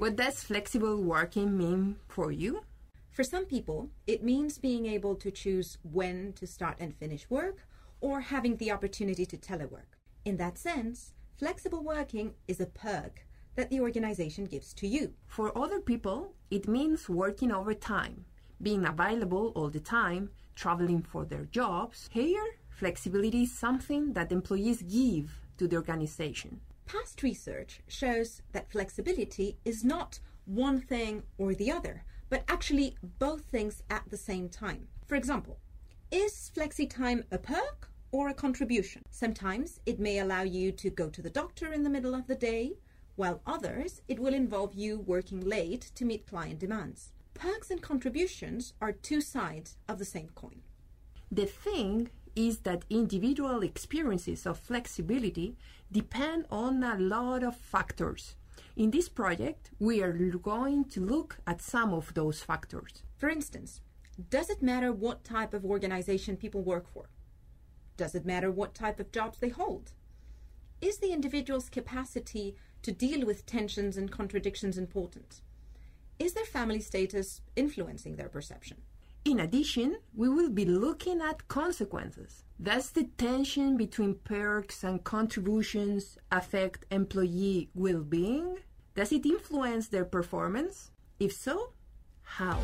What does flexible working mean for you? For some people, it means being able to choose when to start and finish work or having the opportunity to telework. In that sense, flexible working is a perk that the organization gives to you. For other people, it means working overtime, being available all the time, traveling for their jobs. Here, flexibility is something that employees give to the organization. Past research shows that flexibility is not one thing or the other, but actually both things at the same time. For example, is flexi time a perk or a contribution? Sometimes it may allow you to go to the doctor in the middle of the day, while others it will involve you working late to meet client demands. Perks and contributions are two sides of the same coin. The thing is that individual experiences of flexibility depend on a lot of factors. In this project, we are going to look at some of those factors. For instance, does it matter what type of organization people work for? Does it matter what type of jobs they hold? Is the individual's capacity to deal with tensions and contradictions important? Is their family status influencing their perception? In addition, we will be looking at consequences. Does the tension between perks and contributions affect employee well being? Does it influence their performance? If so, how?